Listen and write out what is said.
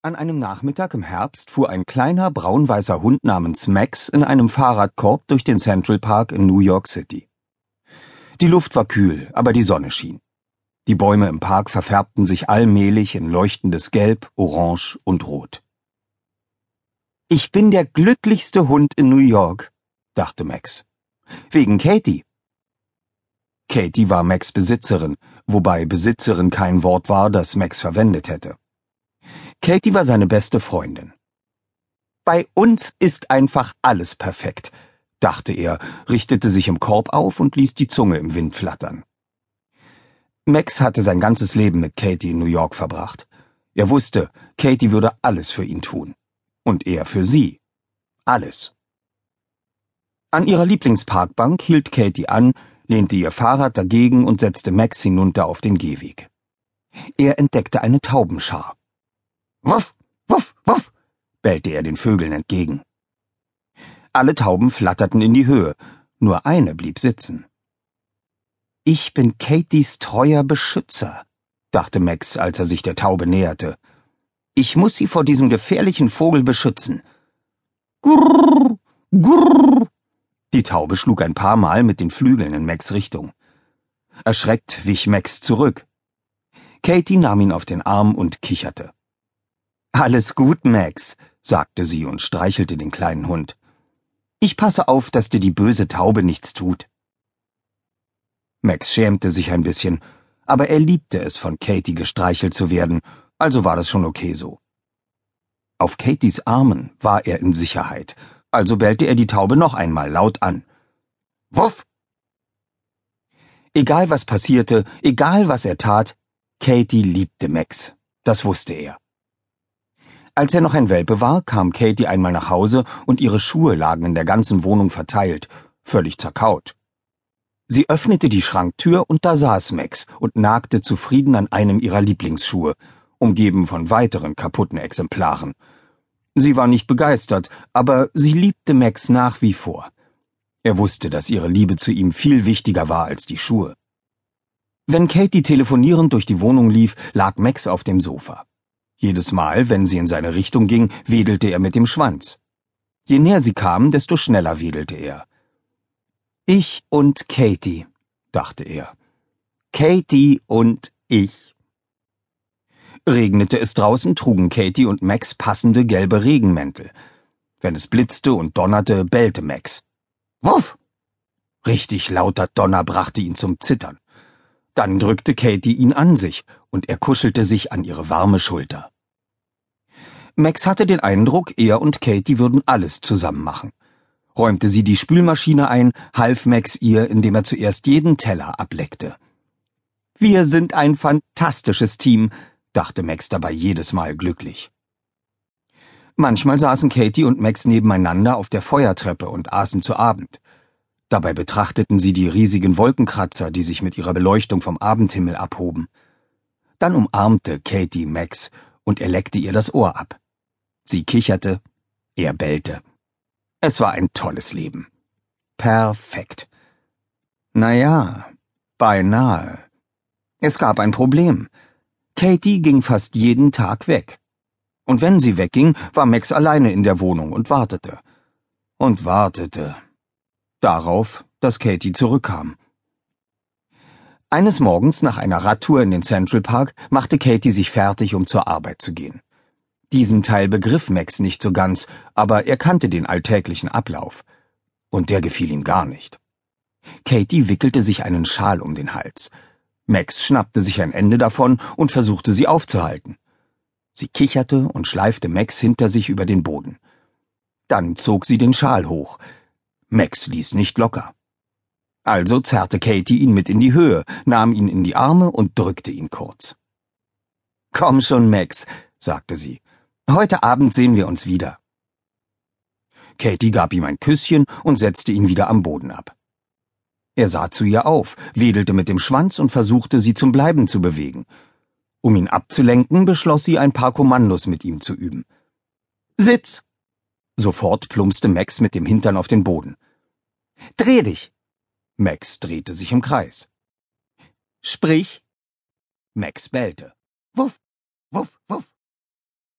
An einem Nachmittag im Herbst fuhr ein kleiner braun-weißer Hund namens Max in einem Fahrradkorb durch den Central Park in New York City. Die Luft war kühl, aber die Sonne schien. Die Bäume im Park verfärbten sich allmählich in leuchtendes Gelb, Orange und Rot. Ich bin der glücklichste Hund in New York, dachte Max. Wegen Katie. Katie war Max Besitzerin, wobei Besitzerin kein Wort war, das Max verwendet hätte. Katie war seine beste Freundin. Bei uns ist einfach alles perfekt, dachte er, richtete sich im Korb auf und ließ die Zunge im Wind flattern. Max hatte sein ganzes Leben mit Katie in New York verbracht. Er wusste, Katie würde alles für ihn tun. Und er für sie. Alles. An ihrer Lieblingsparkbank hielt Katie an, lehnte ihr Fahrrad dagegen und setzte Max hinunter auf den Gehweg. Er entdeckte eine Taubenschar. Wuff, wuff, wuff, bellte er den Vögeln entgegen. Alle Tauben flatterten in die Höhe, nur eine blieb sitzen. Ich bin Katies treuer Beschützer, dachte Max, als er sich der Taube näherte. Ich muss sie vor diesem gefährlichen Vogel beschützen. Gurr, gurr. Die Taube schlug ein paar Mal mit den Flügeln in Max Richtung. Erschreckt wich Max zurück. Katie nahm ihn auf den Arm und kicherte. Alles gut, Max, sagte sie und streichelte den kleinen Hund. Ich passe auf, dass dir die böse Taube nichts tut. Max schämte sich ein bisschen, aber er liebte es, von Katie gestreichelt zu werden, also war das schon okay so. Auf Katies Armen war er in Sicherheit, also bellte er die Taube noch einmal laut an. Wuff! Egal was passierte, egal was er tat, Katie liebte Max, das wusste er. Als er noch ein Welpe war, kam Katie einmal nach Hause und ihre Schuhe lagen in der ganzen Wohnung verteilt, völlig zerkaut. Sie öffnete die Schranktür und da saß Max und nagte zufrieden an einem ihrer Lieblingsschuhe, umgeben von weiteren kaputten Exemplaren. Sie war nicht begeistert, aber sie liebte Max nach wie vor. Er wusste, dass ihre Liebe zu ihm viel wichtiger war als die Schuhe. Wenn Katie telefonierend durch die Wohnung lief, lag Max auf dem Sofa. Jedes Mal, wenn sie in seine Richtung ging, wedelte er mit dem Schwanz. Je näher sie kam, desto schneller wedelte er. Ich und Katie, dachte er. Katie und ich. Regnete es draußen, trugen Katie und Max passende gelbe Regenmäntel. Wenn es blitzte und donnerte, bellte Max. Wuff! Richtig lauter Donner brachte ihn zum Zittern. Dann drückte Katie ihn an sich, und er kuschelte sich an ihre warme Schulter. Max hatte den Eindruck, er und Katie würden alles zusammen machen. Räumte sie die Spülmaschine ein, half Max ihr, indem er zuerst jeden Teller ableckte. Wir sind ein fantastisches Team, dachte Max dabei jedes Mal glücklich. Manchmal saßen Katie und Max nebeneinander auf der Feuertreppe und aßen zu Abend. Dabei betrachteten sie die riesigen Wolkenkratzer, die sich mit ihrer Beleuchtung vom Abendhimmel abhoben. Dann umarmte Katie Max und er leckte ihr das Ohr ab. Sie kicherte, er bellte. Es war ein tolles Leben. Perfekt. Na ja, beinahe. Es gab ein Problem. Katie ging fast jeden Tag weg. Und wenn sie wegging, war Max alleine in der Wohnung und wartete. Und wartete. Darauf, dass Katie zurückkam. Eines Morgens nach einer Radtour in den Central Park machte Katie sich fertig, um zur Arbeit zu gehen. Diesen Teil begriff Max nicht so ganz, aber er kannte den alltäglichen Ablauf. Und der gefiel ihm gar nicht. Katie wickelte sich einen Schal um den Hals. Max schnappte sich ein Ende davon und versuchte sie aufzuhalten. Sie kicherte und schleifte Max hinter sich über den Boden. Dann zog sie den Schal hoch. Max ließ nicht locker. Also zerrte Katie ihn mit in die Höhe, nahm ihn in die Arme und drückte ihn kurz. Komm schon, Max, sagte sie. Heute Abend sehen wir uns wieder. Katie gab ihm ein Küsschen und setzte ihn wieder am Boden ab. Er sah zu ihr auf, wedelte mit dem Schwanz und versuchte, sie zum Bleiben zu bewegen. Um ihn abzulenken, beschloss sie, ein paar Kommandos mit ihm zu üben. Sitz! Sofort plumpste Max mit dem Hintern auf den Boden. Dreh dich! Max drehte sich im Kreis. Sprich! Max bellte. Wuff, wuff, wuff.